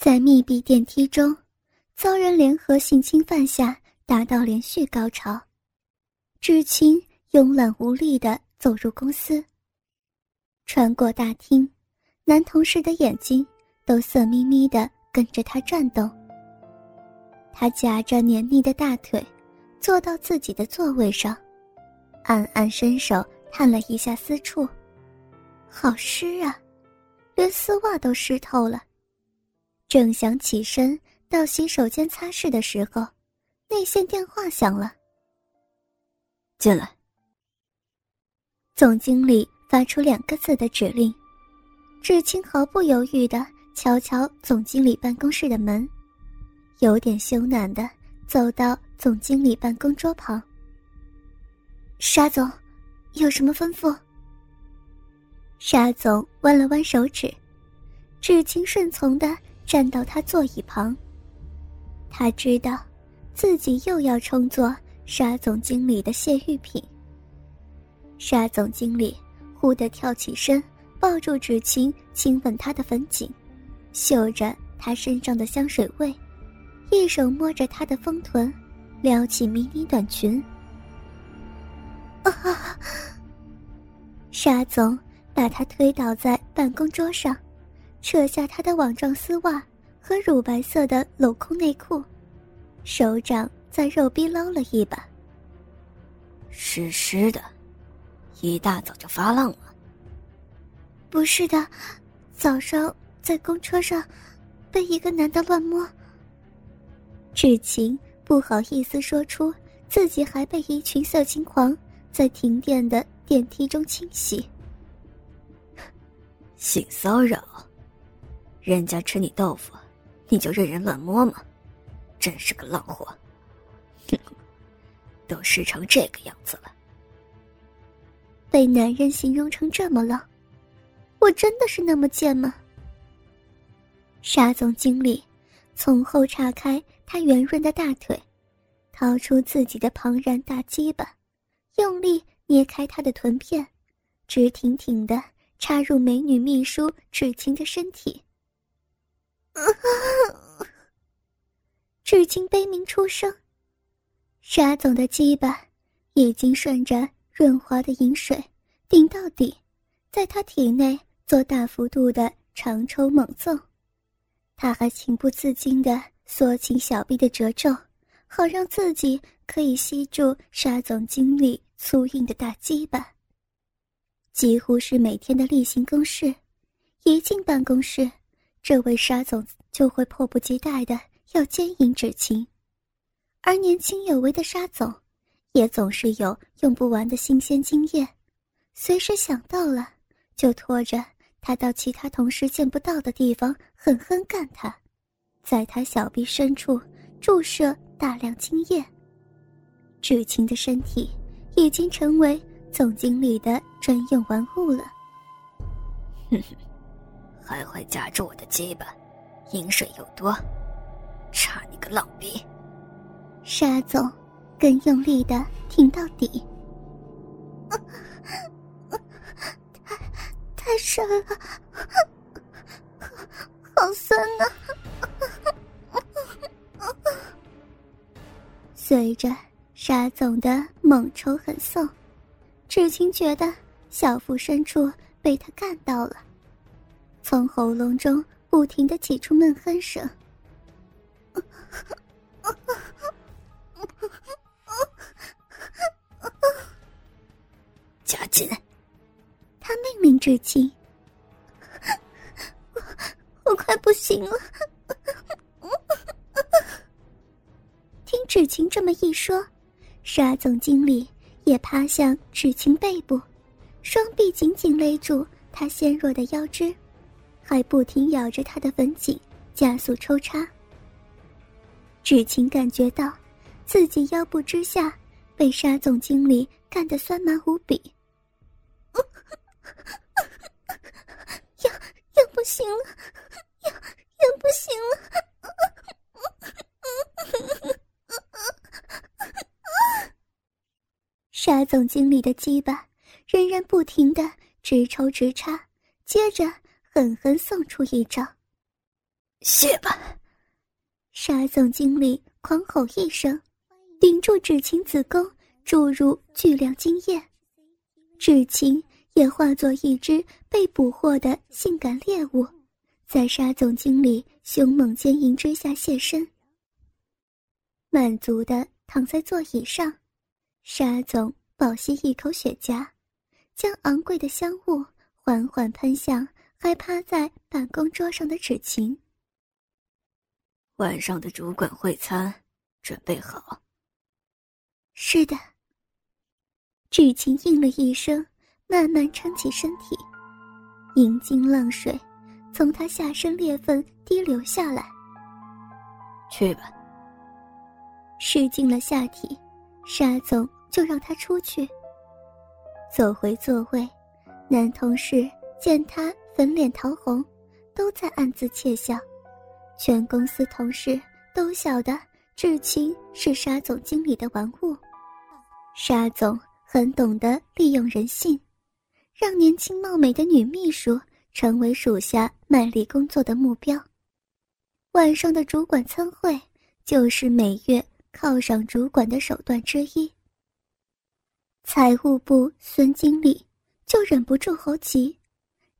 在密闭电梯中，遭人联合性侵犯下，达到连续高潮。知青慵懒无力地走入公司，穿过大厅，男同事的眼睛都色眯眯地跟着他转动。他夹着黏腻的大腿，坐到自己的座位上，暗暗伸手探了一下私处，好湿啊，连丝袜都湿透了。正想起身到洗手间擦拭的时候，内线电话响了。进来。总经理发出两个字的指令，志清毫不犹豫的敲敲总经理办公室的门，有点羞赧的走到总经理办公桌旁。沙总，有什么吩咐？沙总弯了弯手指，志清顺从的。站到他座椅旁。他知道，自己又要充作沙总经理的泄欲品。沙总经理忽地跳起身，抱住芷晴，亲吻她的粉颈，嗅着她身上的香水味，一手摸着她的丰臀，撩起迷你短裙。啊！沙总把她推倒在办公桌上。扯下他的网状丝袜和乳白色的镂空内裤，手掌在肉壁捞了一把。湿湿的，一大早就发浪了。不是的，早上在公车上被一个男的乱摸。志晴不好意思说出自己还被一群色情狂在停电的电梯中清洗。性骚扰。人家吃你豆腐，你就任人乱摸吗？真是个浪货！哼，都湿成这个样子了，被男人形容成这么浪，我真的是那么贱吗？沙总经理从后岔开他圆润的大腿，掏出自己的庞然大鸡巴，用力捏开他的臀片，直挺挺的插入美女秘书芷晴的身体。至今悲鸣出声，沙总的鸡巴已经顺着润滑的饮水顶到底，在他体内做大幅度的长抽猛揍。他还情不自禁地缩紧小臂的褶皱，好让自己可以吸住沙总经理粗硬的大鸡巴。几乎是每天的例行公事，一进办公室。这位沙总就会迫不及待的要奸淫芷晴，而年轻有为的沙总，也总是有用不完的新鲜经验，随时想到了就拖着他到其他同事见不到的地方狠狠干他，在他小臂深处注射大量精液。芷晴的身体已经成为总经理的专用玩物了。哼哼。还会夹住我的鸡巴，饮水又多，差你个浪逼！沙总更用力的挺到底，太太深了，好酸呐！随着沙总的猛抽狠送，芷晴觉得小腹深处被他干到了。从喉咙中不停的挤出闷哼声。加紧！他命令至亲。我我快不行了。听芷晴这么一说，沙总经理也趴向芷晴背部，双臂紧紧勒住她纤弱的腰肢。还不停咬着他的粉颈，加速抽插。芷晴感觉到自己腰部之下被沙总经理干得酸麻无比，要要不行了，要要不行了。沙总经理的鸡巴仍然不停的直抽直插，接着。狠狠送出一招，谢吧。沙总经理狂吼一声，顶住芷晴子宫注入巨量精液，芷晴也化作一只被捕获的性感猎物，在沙总经理凶猛奸淫之下现身。满足的躺在座椅上，沙总饱吸一口雪茄，将昂贵的香雾缓缓喷向还趴在办公桌上的纸晴。晚上的主管会餐准备好。是的。芷晴应了一声，慢慢撑起身体，银金浪水从他下身裂缝滴流下来。去吧。湿进了下体，沙总就让他出去。走回座位，男同事见他粉脸桃红，都在暗自窃笑。全公司同事都晓得志清是沙总经理的玩物，沙总很懂得利用人性，让年轻貌美的女秘书成为属下卖力工作的目标。晚上的主管参会就是每月犒赏主管的手段之一。财务部孙经理就忍不住猴急，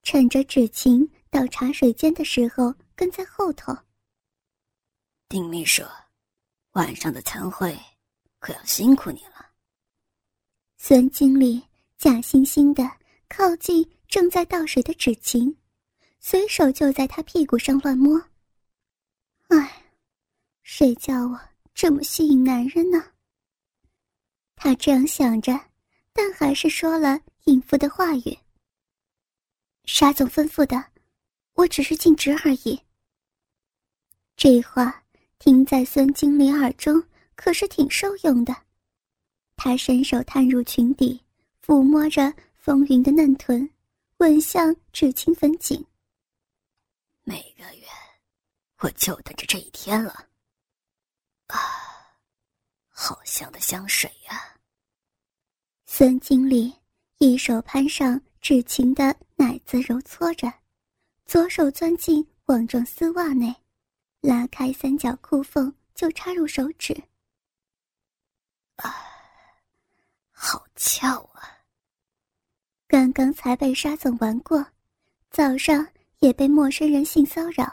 趁着芷晴到茶水间的时候跟在后头。丁秘书，晚上的餐会可要辛苦你了。孙经理假惺惺的靠近正在倒水的芷晴，随手就在她屁股上乱摸。哎，谁叫我这么吸引男人呢？他这样想着，但还是说了应付的话语。沙总吩咐的，我只是尽职而已。这话。听在孙经理耳中，可是挺受用的。他伸手探入裙底，抚摸着风云的嫩臀，吻向至清粉颈。每个月，我就等着这一天了。啊，好香的香水呀！孙经理一手攀上芷晴的子，揉搓着，左手钻进网状丝袜内。拉开三角裤缝，就插入手指。啊，好翘啊！刚刚才被沙总玩过，早上也被陌生人性骚扰，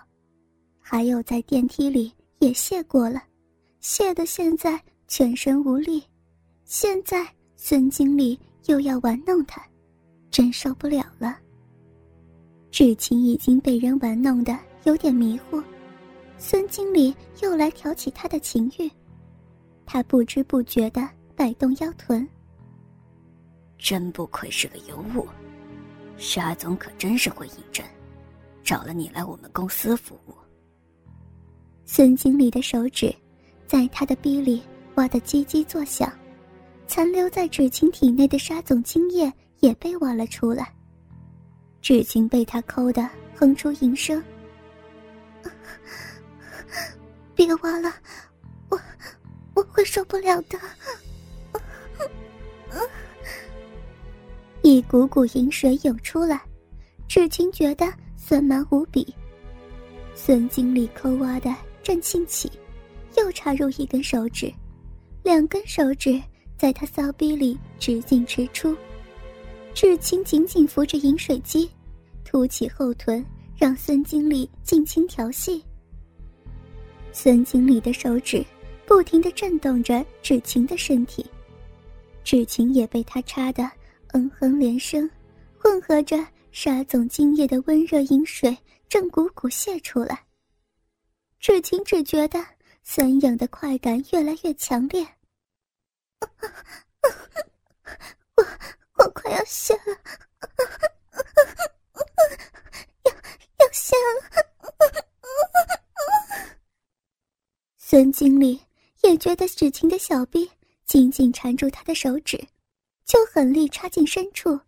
还有在电梯里也谢过了，谢的现在全身无力。现在孙经理又要玩弄他，真受不了了。芷晴已经被人玩弄的有点迷糊。孙经理又来挑起他的情欲，他不知不觉的摆动腰臀。真不愧是个尤物，沙总可真是会应征，找了你来我们公司服务。孙经理的手指在他的逼里挖得叽叽作响，残留在芷晴体内的沙总精液也被挖了出来。芷晴被他抠的哼出淫声。别挖了，我我会受不了的。一股股淫水涌出来，芷晴觉得酸麻无比。孙经理抠挖的正兴起，又插入一根手指，两根手指在他骚逼里直进直出。芷晴紧紧扶着饮水机，凸起后臀，让孙经理尽情调戏。孙经理的手指不停的震动着芷晴的身体，芷晴也被他插得嗯哼连声，混合着沙总精液的温热饮水正汩汩泄出来。芷晴只觉得酸痒的快感越来越强烈，我我快要泄了，要要泄了。孙经理也觉得芷晴的小臂紧紧缠住他的手指，就狠力插进深处，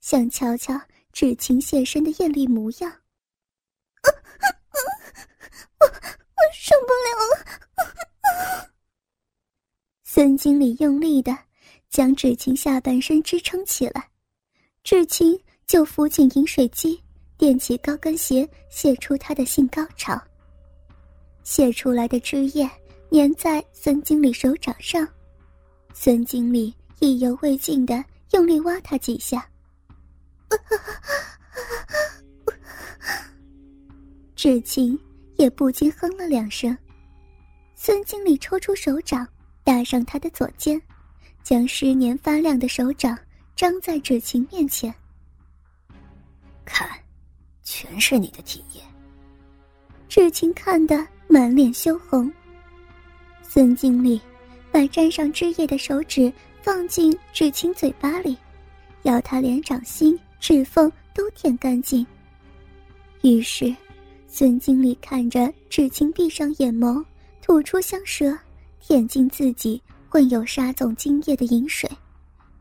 想瞧瞧芷晴现身的艳丽模样。我我受不了了！孙经理用力的将芷晴下半身支撑起来，芷晴就扶紧饮水机，踮起高跟鞋，泄出他的性高潮。泄出来的汁液粘在孙经理手掌上，孙经理意犹未尽的用力挖他几下。至今也不禁哼了两声。孙经理抽出手掌，搭上他的左肩，将湿黏发亮的手掌张在芷晴面前。看，全是你的体液。志清看得满脸羞红。孙经理把沾上汁液的手指放进志清嘴巴里，要他连掌心、指缝都舔干净。于是，孙经理看着志清闭上眼眸，吐出香舌，舔进自己混有沙总精液的饮水，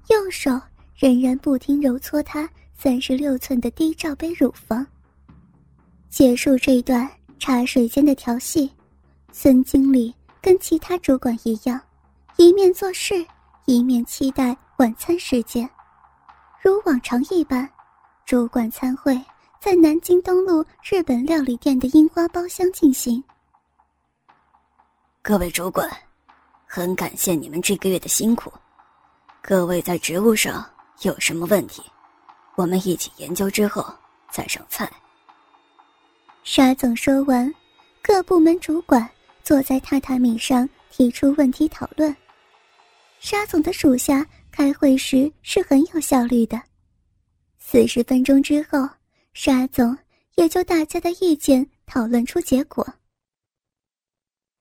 右手仍然不停揉搓她三十六寸的低罩杯乳房。结束这段茶水间的调戏，孙经理跟其他主管一样，一面做事，一面期待晚餐时间。如往常一般，主管参会。在南京东路日本料理店的樱花包厢进行。各位主管，很感谢你们这个月的辛苦。各位在职务上有什么问题，我们一起研究之后再上菜。沙总说完，各部门主管坐在榻榻米上提出问题讨论。沙总的属下开会时是很有效率的。四十分钟之后。沙总也就大家的意见讨论出结果。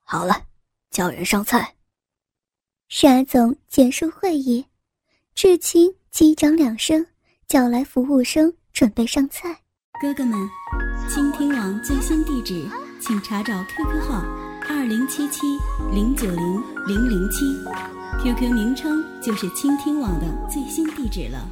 好了，叫人上菜。沙总结束会议，至清击掌两声，叫来服务生准备上菜。哥哥们，倾听网最新地址，请查找 QQ 号二零七七零九零零零七，QQ 名称就是倾听网的最新地址了。